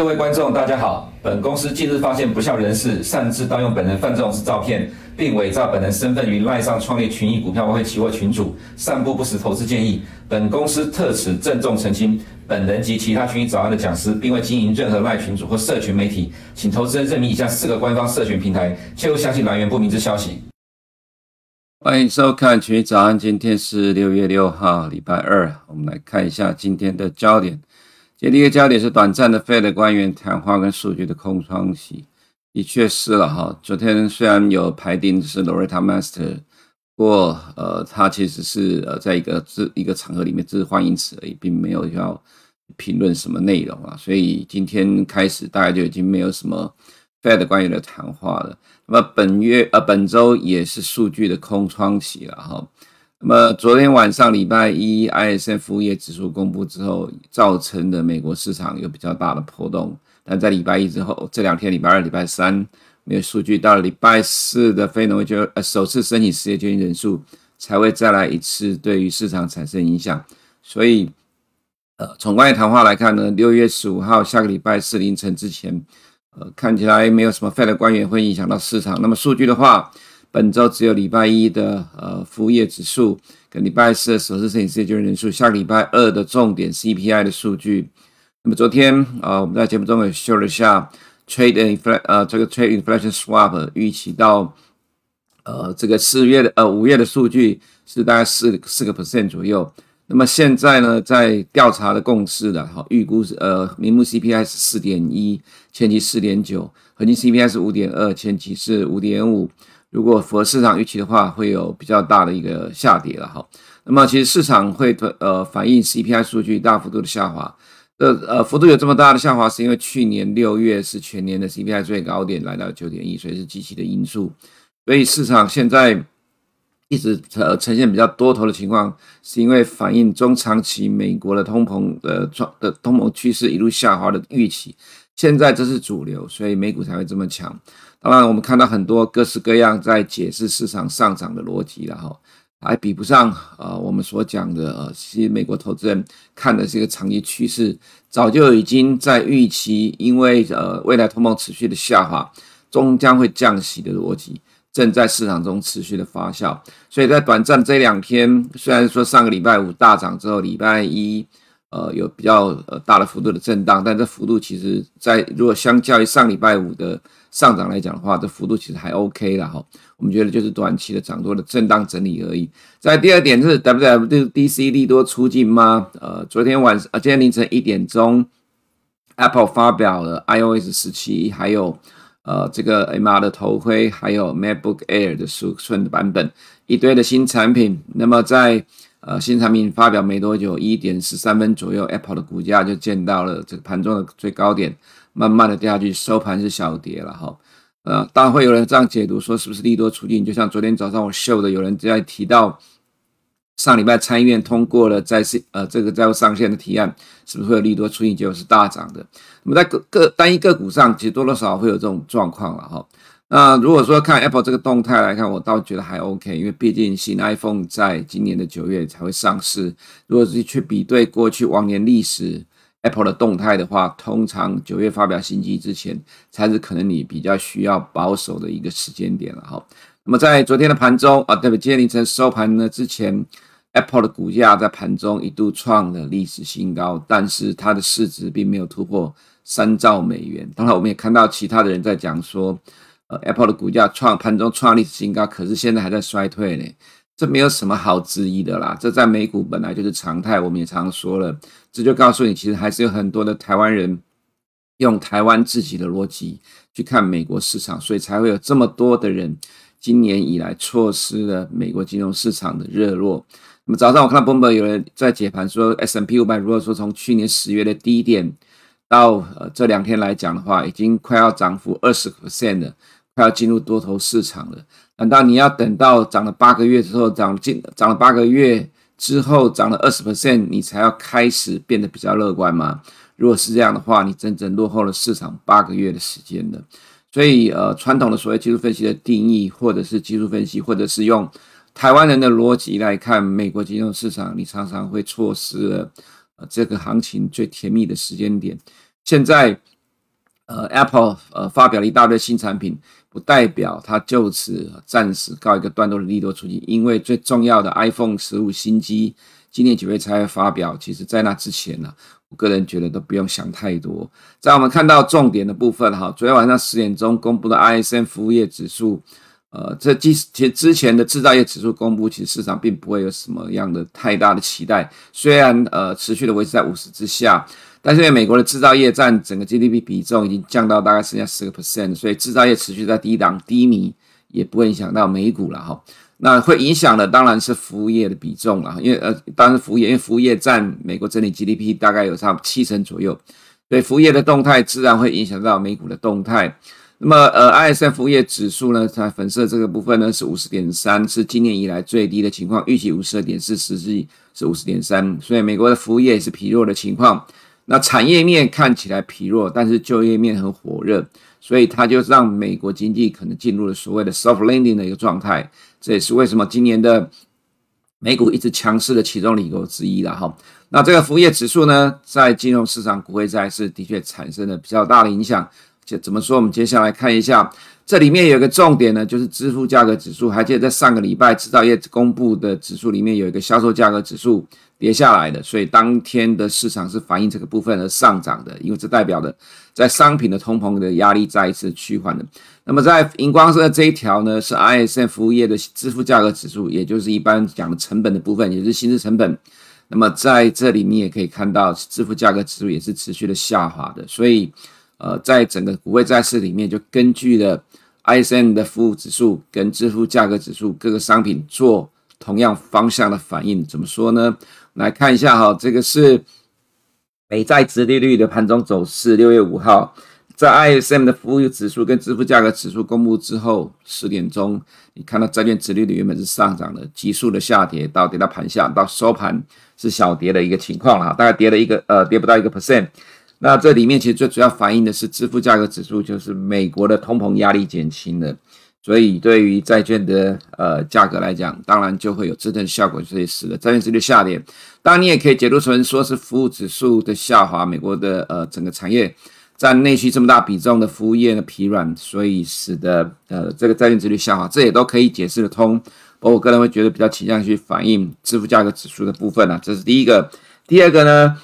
各位观众，大家好。本公司近日发现不肖人士擅自盗用本人范仲式照片，并伪造本人身份于赖上创立群益股票外汇期货群组，散布不实投资建议。本公司特此郑重澄清，本人及其他群益早安的讲师，并未经营任何赖群组或社群媒体，请投资人认明以下四个官方社群平台，切勿相信来源不明之消息。欢迎收看群益早安，今天是六月六号，礼拜二，我们来看一下今天的焦点。第一个焦点是短暂的 Fed 官员谈话跟数据的空窗期，的确是了哈。昨天虽然有排定是 Loretta Mester，不过呃，他其实是呃在一个这一个场合里面只是欢迎词而已，并没有要评论什么内容啊。所以今天开始大概就已经没有什么 Fed 官员的谈话了。那么本月呃本周也是数据的空窗期了哈。那么昨天晚上礼拜一，ISM 服务业指数公布之后，造成的美国市场有比较大的波动。但在礼拜一之后，这两天礼拜二、礼拜三没有数据，到了礼拜四的非农业就呃首次申请失业救济人数才会再来一次，对于市场产生影响。所以，呃，从官员谈话来看呢，六月十五号下个礼拜四凌晨之前，呃，看起来没有什么 Fed 官员会影响到市场。那么数据的话。本周只有礼拜一的呃服务业指数跟礼拜四的首次申请失业救济人数，下礼拜二的重点 CPI 的数据。那么昨天啊、我们在节目中也秀了一下 Trade Inflation 呃这个 Trade Inflation Swap 预期到呃这个四月的呃五月的数据是大概四四个 percent 左右。那么现在呢，在调查的共识的哈预估是呃明目 CPI 是四点一，前期四点九，核心 CPI 是五点二，前期是五点五。如果符合市场预期的话，会有比较大的一个下跌了哈。那么其实市场会呃反映 CPI 数据大幅度的下滑，呃呃幅度有这么大的下滑，是因为去年六月是全年的 CPI 最高点来到九点一，所以是积极的因素。所以市场现在一直呃呈现比较多头的情况，是因为反映中长期美国的通膨的状的通膨趋势一路下滑的预期。现在这是主流，所以美股才会这么强。当然，我们看到很多各式各样在解释市场上涨的逻辑了哈，还比不上呃我们所讲的呃，其实美国投资人看的是一个长期趋势，早就已经在预期，因为呃未来通膨持续的下滑，终将会降息的逻辑正在市场中持续的发酵。所以在短暂这两天，虽然说上个礼拜五大涨之后，礼拜一。呃，有比较呃大的幅度的震荡，但这幅度其实，在如果相较于上礼拜五的上涨来讲的话，这幅度其实还 OK 了哈。我们觉得就是短期的涨多的震荡整理而已。在第二点是 WWDC 利多出尽吗？呃，昨天晚上啊，今天凌晨一点钟，Apple 发表了 iOS 十七，还有呃这个 MR 的头盔，还有 MacBook Air 的十寸的版本，一堆的新产品。那么在呃，新产品发表没多久，一点十三分左右，Apple 的股价就见到了这个盘中的最高点，慢慢的掉下去，收盘是小跌了哈。呃，当然会有人这样解读，说是不是利多出尽？就像昨天早上我秀的，有人在提到上礼拜参议院通过了在呃这个债务上限的提案，是不是会有利多出尽？结果是大涨的。那么在个个单一个股上，其实多多少少会有这种状况了哈。那如果说看 Apple 这个动态来看，我倒觉得还 OK，因为毕竟新 iPhone 在今年的九月才会上市。如果是去比对过去往年历史 Apple 的动态的话，通常九月发表新机之前，才是可能你比较需要保守的一个时间点了哈。那么在昨天的盘中啊，对不，今天凌晨收盘呢之前，Apple 的股价在盘中一度创了历史新高，但是它的市值并没有突破三兆美元。当然，我们也看到其他的人在讲说。呃，Apple 的股价创盘中创历史新高，可是现在还在衰退呢，这没有什么好质疑的啦。这在美股本来就是常态，我们也常说了，这就告诉你，其实还是有很多的台湾人用台湾自己的逻辑去看美国市场，所以才会有这么多的人今年以来错失了美国金融市场的热络。那么早上我看到 bumber 有人在解盘说，S&P 500如果说从去年十月的低点到呃这两天来讲的话，已经快要涨幅二十 percent 了。要进入多头市场了，难道你要等到涨了八个月之后，涨进涨了八个月之后涨了二十 percent，你才要开始变得比较乐观吗？如果是这样的话，你整整落后了市场八个月的时间了。所以，呃，传统的所谓技术分析的定义，或者是技术分析，或者是用台湾人的逻辑来看美国金融市场，你常常会错失了呃这个行情最甜蜜的时间点。现在。呃，Apple 呃发表了一大堆新产品，不代表它就此暂时告一个段落的利多出尽，因为最重要的 iPhone 十五新机今年九月才会发表，其实在那之前呢、我个人觉得都不用想太多。在我们看到重点的部分哈，昨天晚上十点钟公布的 ISM 服务业指数。呃，这其实之前的制造业指数公布，其实市场并不会有什么样的太大的期待。虽然呃持续的维持在五十之下，但是因为美国的制造业占整个 GDP 比重已经降到大概剩下十个 percent，所以制造业持续在低档低迷，也不会影响到美股了哈。那会影响的当然是服务业的比重了，因为呃当然服务业，因为服务业占美国整体 GDP 大概有差不多七成左右，所以服务业的动态自然会影响到美股的动态。那么，呃，ISM 服务业指数呢，它粉色这个部分呢是五十点三，是今年以来最低的情况。预期五十二点四，实际是五十点三，所以美国的服务业也是疲弱的情况。那产业面看起来疲弱，但是就业面很火热，所以它就让美国经济可能进入了所谓的 soft landing 的一个状态。这也是为什么今年的美股一直强势的其中理由之一了哈。那这个服务业指数呢，在金融市场、股汇债是的确产生了比较大的影响。就怎么说？我们接下来看一下，这里面有一个重点呢，就是支付价格指数。还记得在上个礼拜制造业公布的指数里面有一个销售价格指数跌下来的，所以当天的市场是反映这个部分而上涨的，因为这代表的在商品的通膨的压力再一次趋缓的。那么在荧光色这一条呢，是 ISM 服务业的支付价格指数，也就是一般讲的成本的部分，也是薪资成本。那么在这里你也可以看到，支付价格指数也是持续的下滑的，所以。呃，在整个股汇债市里面，就根据了 ISM 的服务指数跟支付价格指数各个商品做同样方向的反应。怎么说呢？来看一下哈，这个是美债殖利率的盘中走势。六月五号，在 ISM 的服务指数跟支付价格指数公布之后，十点钟，你看到债券殖利率原本是上涨的，急速的下跌到跌到盘下，到收盘是小跌的一个情况了，大概跌了一个呃，跌不到一个 percent。那这里面其实最主要反映的是支付价格指数，就是美国的通膨压力减轻了，所以对于债券的呃价格来讲，当然就会有支撑效果，所以使得债券殖利率下跌。当然你也可以解读成说是服务指数的下滑，美国的呃整个产业占内需这么大比重的服务业的疲软，所以使得呃这个债券值率下滑，这也都可以解释得通。我个人会觉得比较倾向去反映支付价格指数的部分啊，这是第一个。第二个呢？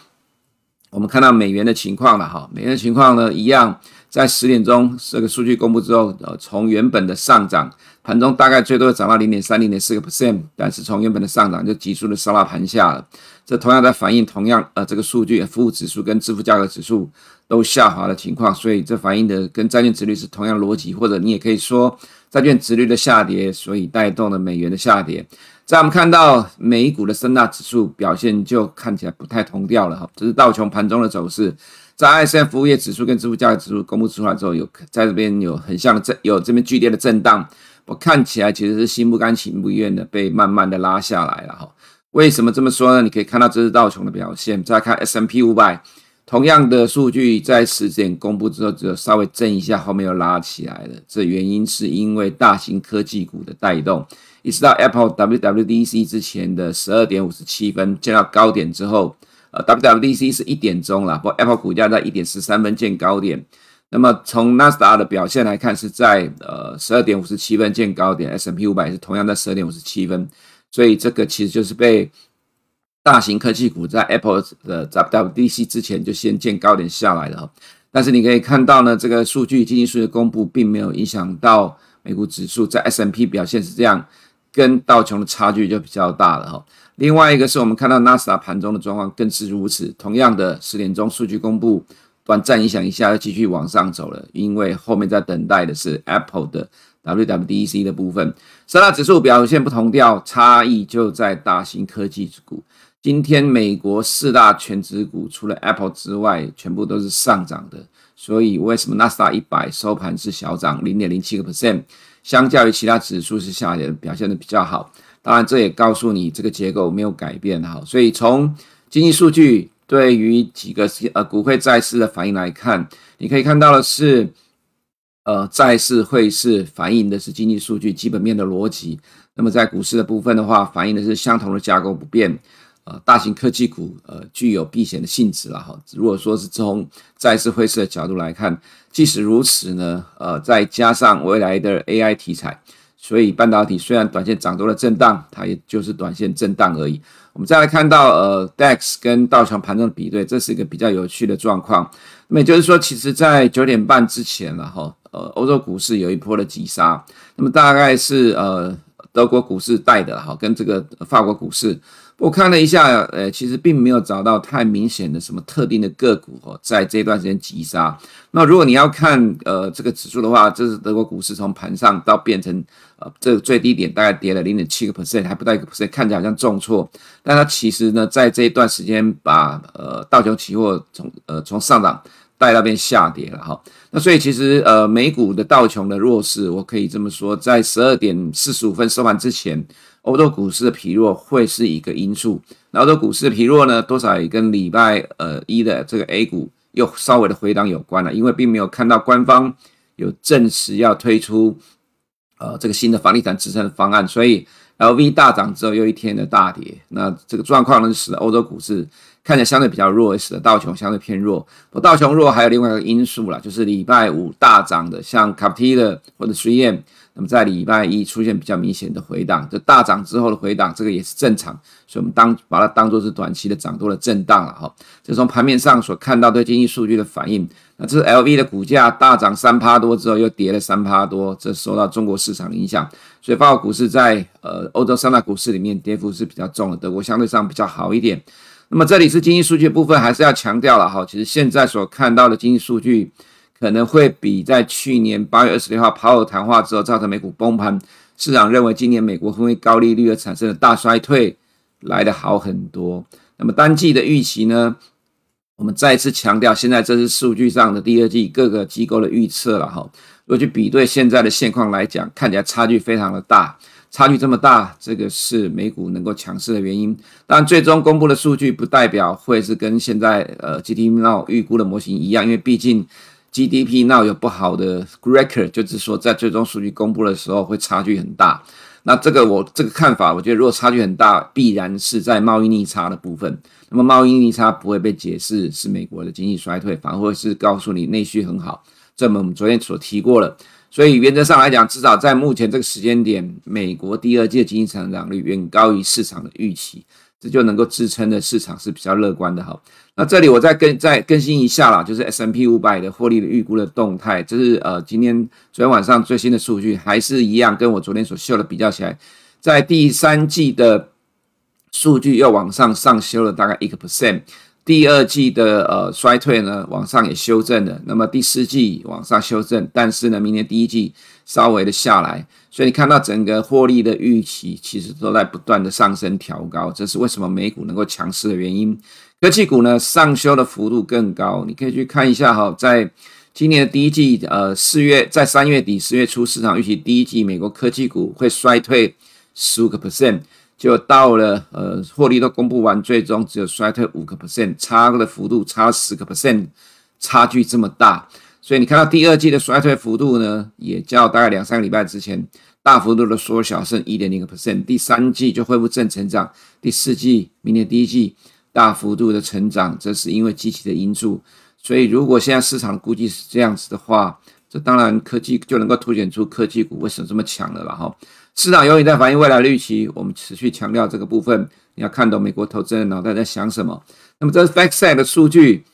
我们看到美元的情况了哈，美元的情况呢，一样在十点钟这个数据公布之后，呃，从原本的上涨，盘中大概最多涨到零点三、零点四个 percent，但是从原本的上涨就急速的杀到盘下了。这同样在反映同样呃这个数据，服务指数跟支付价格指数都下滑的情况，所以这反映的跟债券殖率是同样逻辑，或者你也可以说债券殖率的下跌，所以带动了美元的下跌。在我们看到美股的三大指数表现就看起来不太同调了哈，这是道琼盘中的走势，在 ISM 服务业指数跟支付价格指数公布出来之后，有在这边有很像的震，有这边剧烈的震荡，我看起来其实是心不甘情不愿的被慢慢的拉下来了哈。为什么这么说呢？你可以看到这是道琼的表现，再看 S M P 五百同样的数据在十点公布之后，只有稍微震一下，后面又拉起来了，这原因是因为大型科技股的带动。一直到 Apple WWDC 之前的十二点五十七分见到高点之后，，WWDC 是一点钟了，不 Apple 股价在一点十三分见高点。那么从纳斯达克的表现来看，是在呃十二点五十七分见高点，S&P 五百是同样在十二点五十七分，所以这个其实就是被大型科技股在 Apple 的 WWDC 之前就先见高点下来了。但是你可以看到呢，这个数据经济数据公布并没有影响到美股指数，在 S&P 表现是这样。跟道琼的差距就比较大了哈。另外一个是我们看到纳斯达盘中的状况更是如此。同样的十点钟数据公布，短暂影响一下，又继续往上走了，因为后面在等待的是 Apple 的 WWDC 的部分。三大指数表现不同调，差异就在大型科技股。今天美国四大权值股除了 Apple 之外，全部都是上涨的。所以为什么纳斯达一百收盘是小涨零点零七个 percent？相较于其他指数是下跌，表现的比较好。当然，这也告诉你这个结构没有改变哈。所以从经济数据对于几个呃股汇债市的反应来看，你可以看到的是，呃，债市汇市反映的是经济数据基本面的逻辑。那么在股市的部分的话，反映的是相同的架构不变。呃大型科技股呃具有避险的性质了哈。如果说是从债市汇市的角度来看，即使如此呢，呃再加上未来的 AI 题材，所以半导体虽然短线涨多了震荡，它也就是短线震荡而已。我们再来看到呃 DAX 跟道琼盘中的比对，这是一个比较有趣的状况。那么也就是说，其实在九点半之前了哈，呃欧洲股市有一波的急杀，那么大概是呃德国股市带的哈，跟这个法国股市。我看了一下，呃，其实并没有找到太明显的什么特定的个股哦，在这段时间急杀。那如果你要看呃这个指数的话，这是德国股市从盘上到变成呃这个最低点大概跌了零点七个 percent，还不到一个 percent，看起来好像重挫。但它其实呢，在这一段时间把呃道琼期货从呃从上涨带到变下跌了哈。那所以其实呃美股的道琼的弱势，我可以这么说，在十二点四十五分收盘之前。欧洲股市的疲弱会是一个因素，那欧洲股市的疲弱呢，多少也跟礼拜呃一的这个 A 股又稍微的回档有关了，因为并没有看到官方有证实要推出呃这个新的房地产支撑方案，所以 LV 大涨之后又一天的大跌，那这个状况呢使得欧洲股市看起来相对比较弱，也使得道琼相对偏弱。不道琼弱还有另外一个因素啦，就是礼拜五大涨的像 Capita 或者 3M。那么在礼拜一出现比较明显的回档，就大涨之后的回档，这个也是正常，所以我们当把它当做是短期的涨多的震荡了哈。这从盘面上所看到对经济数据的反应，那这是 LV 的股价大涨三趴多之后又跌了三趴多，这受到中国市场的影响，所以法国股市在呃欧洲三大股市里面跌幅是比较重的，德国相对上比较好一点。那么这里是经济数据部分，还是要强调了哈，其实现在所看到的经济数据。可能会比在去年八月二十六号鲍尔谈话之后造成美股崩盘，市场认为今年美国因为高利率而产生的大衰退来得好很多。那么单季的预期呢？我们再次强调，现在这是数据上的第二季各个机构的预测了哈。如果去比对现在的现况来讲，看起来差距非常的大，差距这么大，这个是美股能够强势的原因。但，最终公布的数据不代表会是跟现在呃 GDP 预估的模型一样，因为毕竟。GDP now 有不好的 record，就是说在最终数据公布的时候会差距很大。那这个我这个看法，我觉得如果差距很大，必然是在贸易逆差的部分。那么贸易逆差不会被解释是美国的经济衰退，反而会是告诉你内需很好。这么我们昨天所提过了。所以原则上来讲，至少在目前这个时间点，美国第二季的经济成长率远高于市场的预期。这就能够支撑的市场是比较乐观的哈。那这里我再更再更新一下啦，就是 S&P 五百的获利的预估的动态，这是呃今天昨天晚上最新的数据，还是一样，跟我昨天所秀的比较起来，在第三季的数据又往上上修了大概一个 percent，第二季的呃衰退呢往上也修正了，那么第四季往上修正，但是呢明年第一季稍微的下来。所以你看到整个获利的预期其实都在不断的上升调高，这是为什么美股能够强势的原因。科技股呢上修的幅度更高，你可以去看一下哈，在今年的第一季，呃四月在三月底四月初市场预期第一季美国科技股会衰退十五个 percent，就到了呃获利都公布完，最终只有衰退五个 percent，差的幅度差十个 percent，差距这么大。所以你看到第二季的衰退幅度呢，也较大概两三个礼拜之前大幅度的缩小，剩一点零个 percent。第三季就恢复正成长，第四季明年第一季大幅度的成长，这是因为积极的因素。所以如果现在市场估计是这样子的话，这当然科技就能够凸显出科技股为什么这么强了了哈。市场永远在反映未来的预期，我们持续强调这个部分，你要看懂美国投资人脑袋在想什么。那么这是 FactSet 的数据。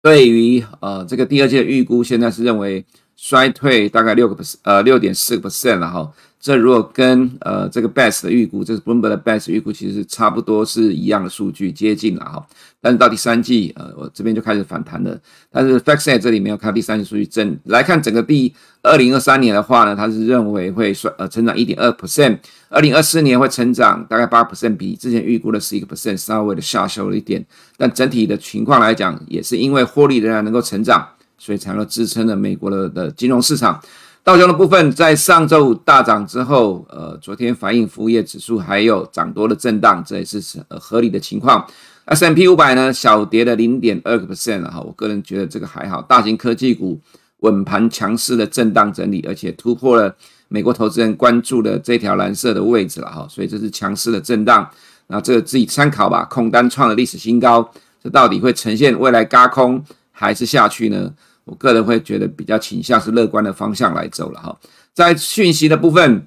对于呃这个第二届预估，现在是认为衰退大概六个 percent，呃六点四个 percent 了哈。这如果跟呃这个 Best 的预估，这是 Bloomberg 的 Best 预估，其实是差不多是一样的数据，接近了哈。但是到第三季，呃，我这边就开始反弹了。但是 FactSet 这里没有看第三季数据，整来看整个第二零二三年的话呢，它是认为会衰呃成长一点二 percent，二零二四年会成长大概八 percent，比之前预估的十一个 percent 稍微的下修了一点。但整体的情况来讲，也是因为获利仍然能够成长，所以才能支撑了美国的的金融市场。道琼的部分在上周五大涨之后，呃，昨天反映服务业指数还有涨多的震荡，这也是呃合理的情况。S M P 500呢小跌了零点二个 percent 哈，我个人觉得这个还好。大型科技股稳盘强势的震荡整理，而且突破了美国投资人关注的这条蓝色的位置了哈，所以这是强势的震荡。那这个自己参考吧。空单创了历史新高，这到底会呈现未来高空还是下去呢？我个人会觉得比较倾向是乐观的方向来走了哈。在讯息的部分，《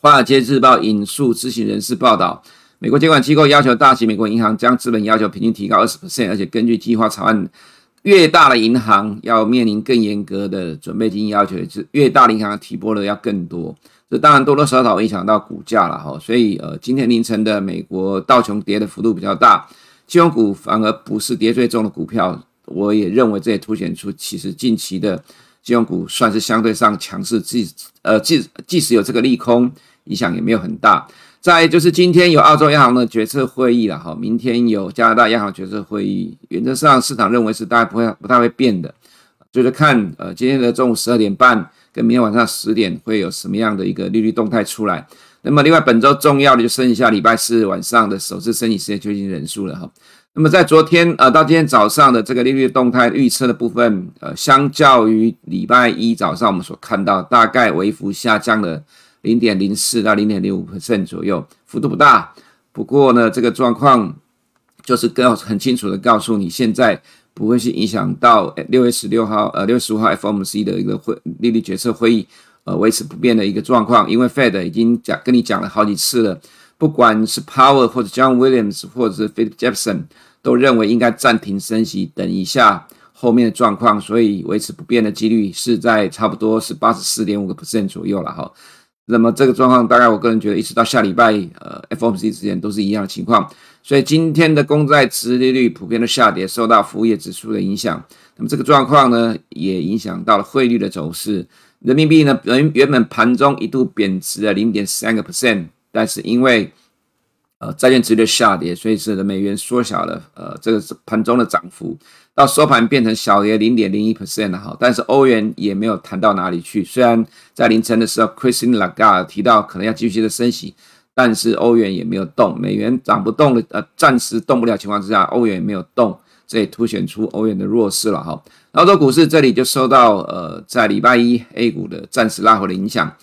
华尔街日报》引述知情人士报道，美国监管机构要求大型美国银行将资本要求平均提高二十 percent，而且根据计划草案，越大的银行要面临更严格的准备金要求，是越大的银行提拨的要更多。这当然多多少少影响到股价了哈。所以呃，今天凌晨的美国道琼跌的幅度比较大，金融股反而不是跌最重的股票。我也认为这也凸显出，其实近期的金融股算是相对上强势，即呃即即使有这个利空影响也没有很大。再就是今天有澳洲央行的决策会议了哈，明天有加拿大央行决策会议，原则上市场认为是大概不会不太会变的，就是看呃今天的中午十二点半跟明天晚上十点会有什么样的一个利率动态出来。那么另外本周重要的就剩下礼拜四晚上的首次升息失业救济人数了哈。那么在昨天呃到今天早上的这个利率动态预测的部分，呃，相较于礼拜一早上我们所看到，大概微幅下降了零点零四到零点零五 percent 左右，幅度不大。不过呢，这个状况就是更很清楚的告诉你，现在不会去影响到六月十六号呃六月十五号 FOMC 的一个会利率决策会议呃维持不变的一个状况，因为 Fed 已经讲跟你讲了好几次了。不管是 Power 或者 John Williams 或者是 Philip Jefferson 都认为应该暂停升息，等一下后面的状况，所以维持不变的几率是在差不多是八十四点五个 percent 左右了哈。那么这个状况大概我个人觉得一直到下礼拜呃 FOMC 之前都是一样的情况，所以今天的公债殖利率普遍的下跌，受到服务业指数的影响。那么这个状况呢，也影响到了汇率的走势。人民币呢原原本盘中一度贬值了零点三个 percent。但是因为呃债券值的下跌，所以使得美元缩小了，呃这个是盘中的涨幅，到收盘变成小跌零点零一 percent 哈。但是欧元也没有弹到哪里去，虽然在凌晨的时候，Christine Lagarde 提到可能要继续的升息，但是欧元也没有动，美元涨不动的呃暂时动不了情况之下，欧元也没有动，这也凸显出欧元的弱势了哈。澳洲股市这里就受到呃在礼拜一 A 股的暂时拉回的影响。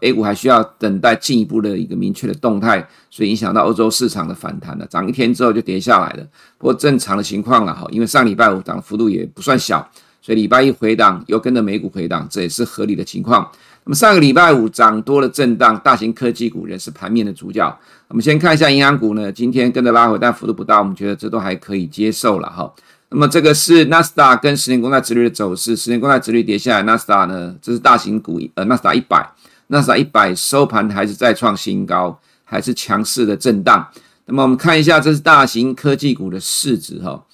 A 股还需要等待进一步的一个明确的动态，所以影响到欧洲市场的反弹了。涨一天之后就跌下来了。不过正常的情况了哈，因为上礼拜五涨幅度也不算小，所以礼拜一回档又跟着美股回档，这也是合理的情况。那么上个礼拜五涨多了震荡，大型科技股仍是盘面的主角。我们先看一下银行股呢，今天跟着拉回，但幅度不大，我们觉得这都还可以接受了哈。那么这个是纳斯达跟十年公债殖率的走势，十年公债殖率跌下来，纳斯达呢，这是大型股，呃，纳斯达一百。纳斯达一百收盘还是再创新高，还是强势的震荡。那么我们看一下，这是大型科技股的市值哈。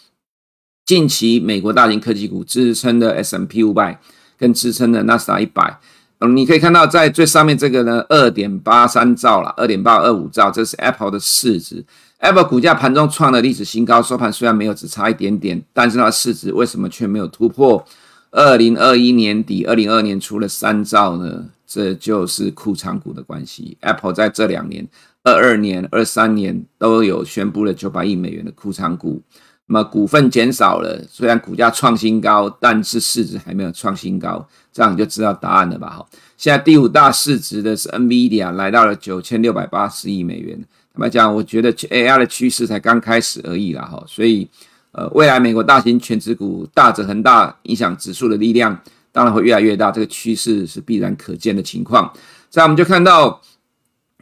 近期美国大型科技股支撑的 S M P 五百跟支撑的纳斯达一百，嗯，你可以看到在最上面这个呢，二点八三兆了，二点八二五兆，这是 Apple 的市值。Apple 股价盘中创了历史新高，收盘虽然没有只差一点点，但是它的市值为什么却没有突破？二零二一年底、二零二二年出了三兆呢？这就是库藏股的关系。Apple 在这两年，二二年、二三年都有宣布了九百亿美元的库藏股，那么股份减少了，虽然股价创新高，但是市值还没有创新高，这样你就知道答案了吧？好，现在第五大市值的是 NVIDIA，来到了九千六百八十亿美元。坦白讲，我觉得 AI 的趋势才刚开始而已啦，哈，所以呃，未来美国大型权值股大者恒大，影响指数的力量。当然会越来越大，这个趋势是必然可见的情况。这样我们就看到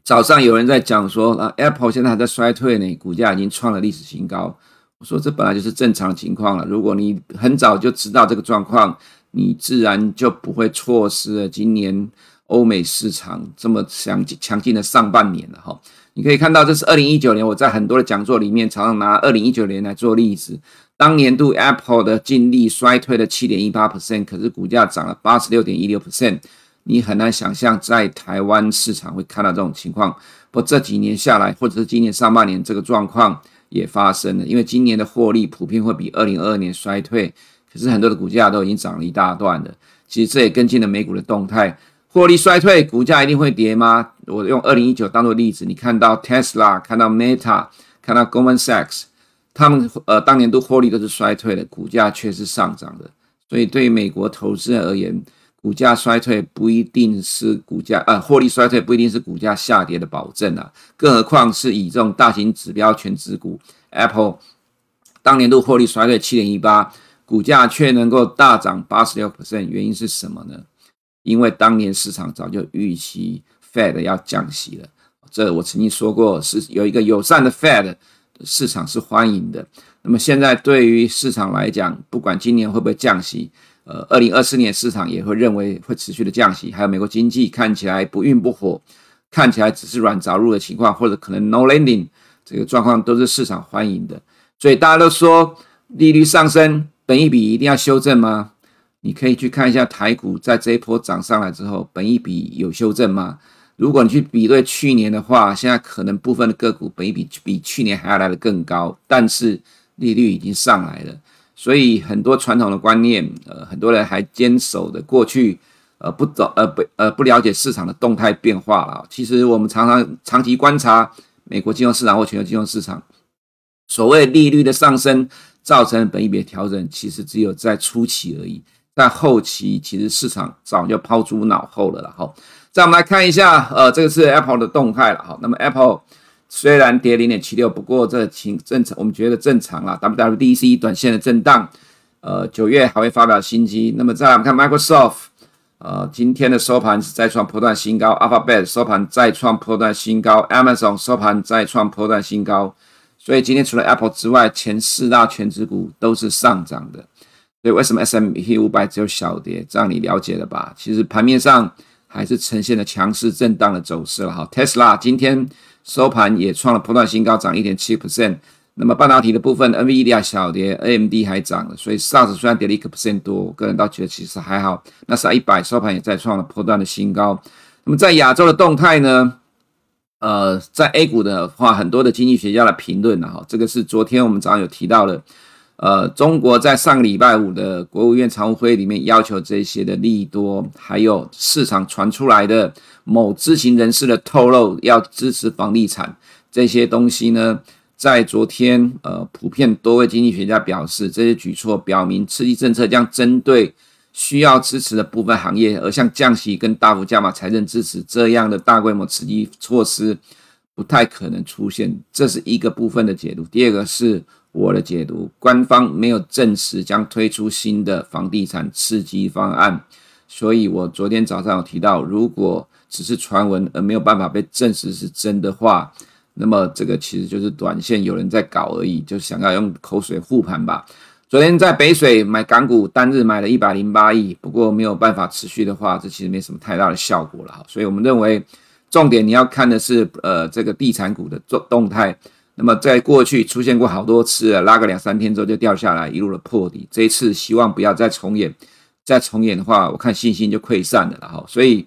早上有人在讲说啊，Apple 现在还在衰退呢，股价已经创了历史新高。我说这本来就是正常情况了。如果你很早就知道这个状况，你自然就不会错失了今年欧美市场这么强强劲的上半年了哈。你可以看到，这是二零一九年，我在很多的讲座里面常常拿二零一九年来做例子。当年度 Apple 的净利衰退了七点一八 percent，可是股价涨了八十六点一六 percent。你很难想象在台湾市场会看到这种情况。不过这几年下来，或者是今年上半年这个状况也发生了，因为今年的获利普遍会比二零二二年衰退，可是很多的股价都已经涨了一大段了。其实这也跟进了美股的动态，获利衰退，股价一定会跌吗？我用二零一九当做例子，你看到 Tesla，看到 Meta，看到 Goldman Sachs。他们呃，当年度获利都是衰退的，股价却是上涨的。所以对于美国投资人而言，股价衰退不一定是股价呃获利衰退不一定是股价下跌的保证啊，更何况是以这种大型指标权值股 Apple，当年度获利衰退七点一八，股价却能够大涨八十六 percent，原因是什么呢？因为当年市场早就预期 Fed 要降息了，这我曾经说过，是有一个友善的 Fed，市场是欢迎的。那么现在对于市场来讲，不管今年会不会降息。呃，二零二四年市场也会认为会持续的降息，还有美国经济看起来不温不火，看起来只是软着陆的情况，或者可能 no landing 这个状况都是市场欢迎的。所以大家都说利率上升，本一比一定要修正吗？你可以去看一下台股在这一波涨上来之后，本益比有修正吗？如果你去比对去年的话，现在可能部分的个股本益比比去年还要来得更高，但是利率已经上来了。所以很多传统的观念，呃，很多人还坚守的过去，呃，不走，呃，不，呃，不了解市场的动态变化了。其实我们常常长期观察美国金融市场或全球金融市场，所谓利率的上升造成本益比的调整，其实只有在初期而已，在后期其实市场早就抛诸脑后了了哈。再我们来看一下，呃，这个是 Apple 的动态了哈。那么 Apple。虽然跌零点七六，不过这挺正常，我们觉得正常啦。WWDC 短线的震荡，呃，九月还会发表新机。那么再来看 Microsoft，呃，今天的收盘是再创波段新高，Alphabet 收盘再创波段新高，Amazon 收盘再创波段新高。所以今天除了 Apple 之外，前四大权值股都是上涨的。所以为什么 S&P 500只有小跌？这样你了解了吧？其实盘面上还是呈现了强势震荡的走势了哈。Tesla 今天。收盘也创了波段新高，涨一点七 percent。那么半导体的部分，NVIDIA 小跌，AMD 还涨了。所以 SARS 虽然跌了一个 percent 多，我个人倒觉得其实还好。那是一百收盘也再创了波段的新高。那么在亚洲的动态呢？呃，在 A 股的话，很多的经济学家来评论了哈。这个是昨天我们早上有提到的。呃，中国在上个礼拜五的国务院常务会里面要求这些的利多，还有市场传出来的某知情人士的透露，要支持房地产这些东西呢，在昨天，呃，普遍多位经济学家表示，这些举措表明刺激政策将针对需要支持的部分行业，而像降息跟大幅加码财政支持这样的大规模刺激措施不太可能出现。这是一个部分的解读。第二个是。我的解读，官方没有证实将推出新的房地产刺激方案，所以我昨天早上有提到，如果只是传闻而没有办法被证实是真的话，那么这个其实就是短线有人在搞而已，就想要用口水护盘吧。昨天在北水买港股，单日买了一百零八亿，不过没有办法持续的话，这其实没什么太大的效果了。所以我们认为，重点你要看的是呃这个地产股的动动态。那么在过去出现过好多次，拉个两三天之后就掉下来，一路的破底。这一次希望不要再重演，再重演的话，我看信心就溃散了哈。所以，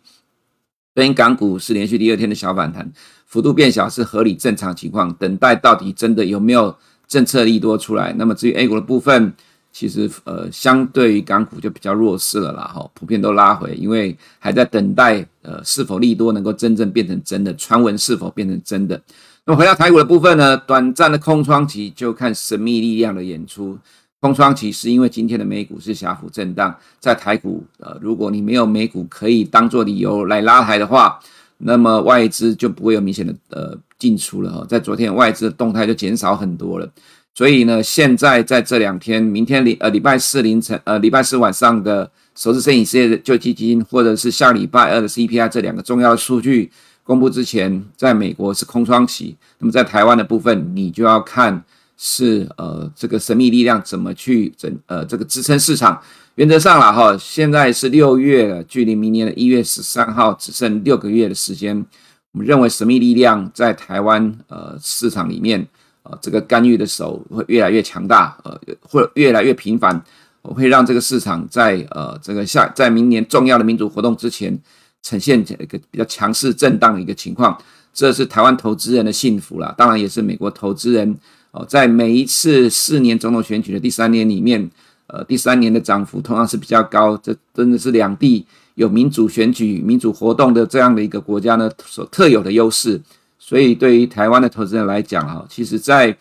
昨天港股是连续第二天的小反弹，幅度变小是合理正常情况。等待到底真的有没有政策利多出来？那么至于 A 股的部分，其实呃相对于港股就比较弱势了啦哈，普遍都拉回，因为还在等待呃是否利多能够真正变成真的，传闻是否变成真的。那么回到台股的部分呢，短暂的空窗期就看神秘力量的演出。空窗期是因为今天的美股是小幅震荡，在台股，呃，如果你没有美股可以当做理由来拉抬的话，那么外资就不会有明显的呃进出了哈。在昨天外资的动态就减少很多了，所以呢，现在在这两天，明天礼呃礼拜四凌晨呃礼拜四晚上的首次申请失业救济金，或者是下礼拜二的 CPI 这两个重要的数据。公布之前，在美国是空窗期，那么在台湾的部分，你就要看是呃这个神秘力量怎么去整呃这个支撑市场。原则上了哈，现在是六月，距离明年的一月十三号只剩六个月的时间。我们认为神秘力量在台湾呃市场里面呃这个干预的手会越来越强大，呃会越来越频繁，我会让这个市场在呃这个下在明年重要的民主活动之前。呈现一个比较强势震荡的一个情况，这是台湾投资人的幸福啦，当然也是美国投资人哦，在每一次四年总统选举的第三年里面，呃，第三年的涨幅同样是比较高，这真的是两地有民主选举、民主活动的这样的一个国家呢所特有的优势。所以对于台湾的投资人来讲，哈，其实在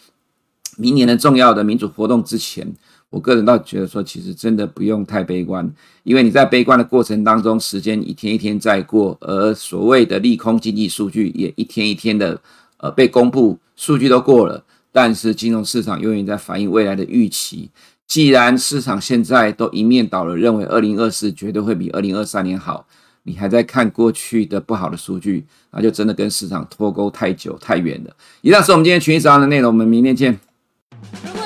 明年的重要的民主活动之前，我个人倒觉得说，其实真的不用太悲观，因为你在悲观的过程当中，时间一天一天在过，而所谓的利空经济数据也一天一天的呃被公布，数据都过了，但是金融市场永远在反映未来的预期。既然市场现在都一面倒了，认为二零二四绝对会比二零二三年好，你还在看过去的不好的数据，那就真的跟市场脱钩太久太远了。以上是我们今天群益早上的内容，我们明天见。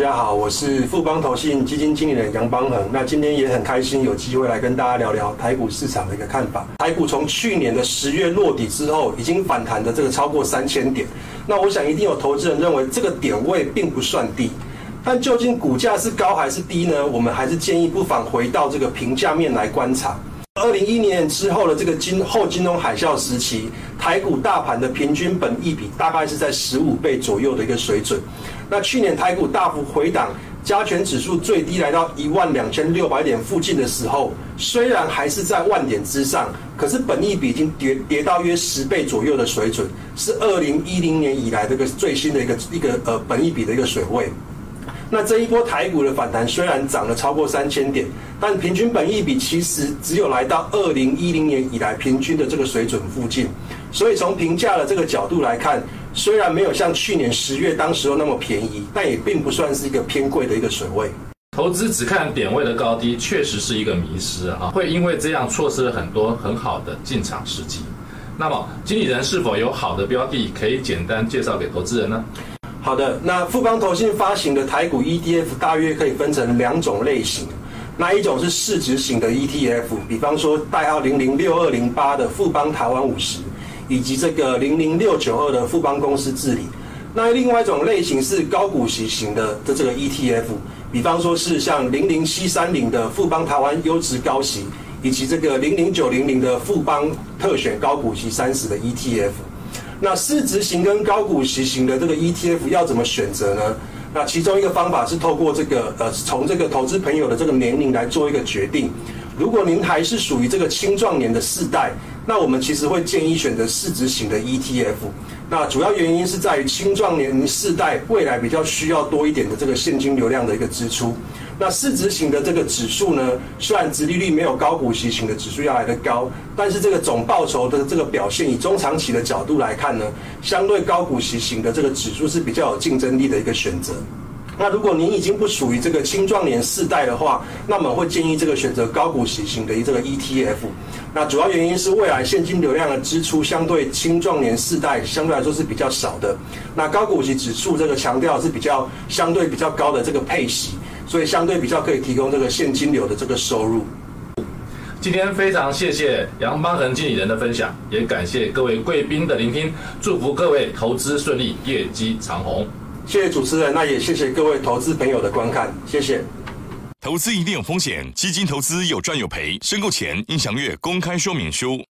大家好，我是富邦投信基金经理人杨邦恒。那今天也很开心有机会来跟大家聊聊台股市场的一个看法。台股从去年的十月落底之后，已经反弹的这个超过三千点。那我想一定有投资人认为这个点位并不算低，但究竟股价是高还是低呢？我们还是建议不妨回到这个评价面来观察。二零一一年之后的这个金后金融海啸时期，台股大盘的平均本益比大概是在十五倍左右的一个水准。那去年台股大幅回档，加权指数最低来到一万两千六百点附近的时候，虽然还是在万点之上，可是本益比已经跌跌到约十倍左右的水准，是二零一零年以来这个最新的一个一个呃本益比的一个水位。那这一波台股的反弹虽然涨了超过三千点，但平均本益比其实只有来到二零一零年以来平均的这个水准附近，所以从评价的这个角度来看，虽然没有像去年十月当时候那么便宜，但也并不算是一个偏贵的一个水位。投资只看点位的高低，确实是一个迷失啊，会因为这样错失了很多很好的进场时机。那么，经理人是否有好的标的可以简单介绍给投资人呢？好的，那富邦投信发行的台股 ETF 大约可以分成两种类型，那一种是市值型的 ETF，比方说代号零零六二零八的富邦台湾五十，以及这个零零六九二的富邦公司治理。那另外一种类型是高股息型的的这个 ETF，比方说是像零零七三零的富邦台湾优质高息，以及这个零零九零零的富邦特选高股息三十的 ETF。那市值型跟高股息型的这个 ETF 要怎么选择呢？那其中一个方法是透过这个呃，从这个投资朋友的这个年龄来做一个决定。如果您还是属于这个青壮年的世代，那我们其实会建议选择市值型的 ETF。那主要原因是在于青壮年世代未来比较需要多一点的这个现金流量的一个支出。那市值型的这个指数呢，虽然殖利率没有高股息型的指数要来得高，但是这个总报酬的这个表现，以中长期的角度来看呢，相对高股息型的这个指数是比较有竞争力的一个选择。那如果您已经不属于这个青壮年世代的话，那么会建议这个选择高股息型的这个 ETF。那主要原因是未来现金流量的支出相对青壮年世代相对来说是比较少的。那高股息指数这个强调是比较相对比较高的这个配息。所以相对比较可以提供这个现金流的这个收入。今天非常谢谢杨邦恒经理人的分享，也感谢各位贵宾的聆听，祝福各位投资顺利，业绩长虹。谢谢主持人，那也谢谢各位投资朋友的观看，谢谢。投资一定有风险，基金投资有赚有赔，申购前应详阅公开说明书。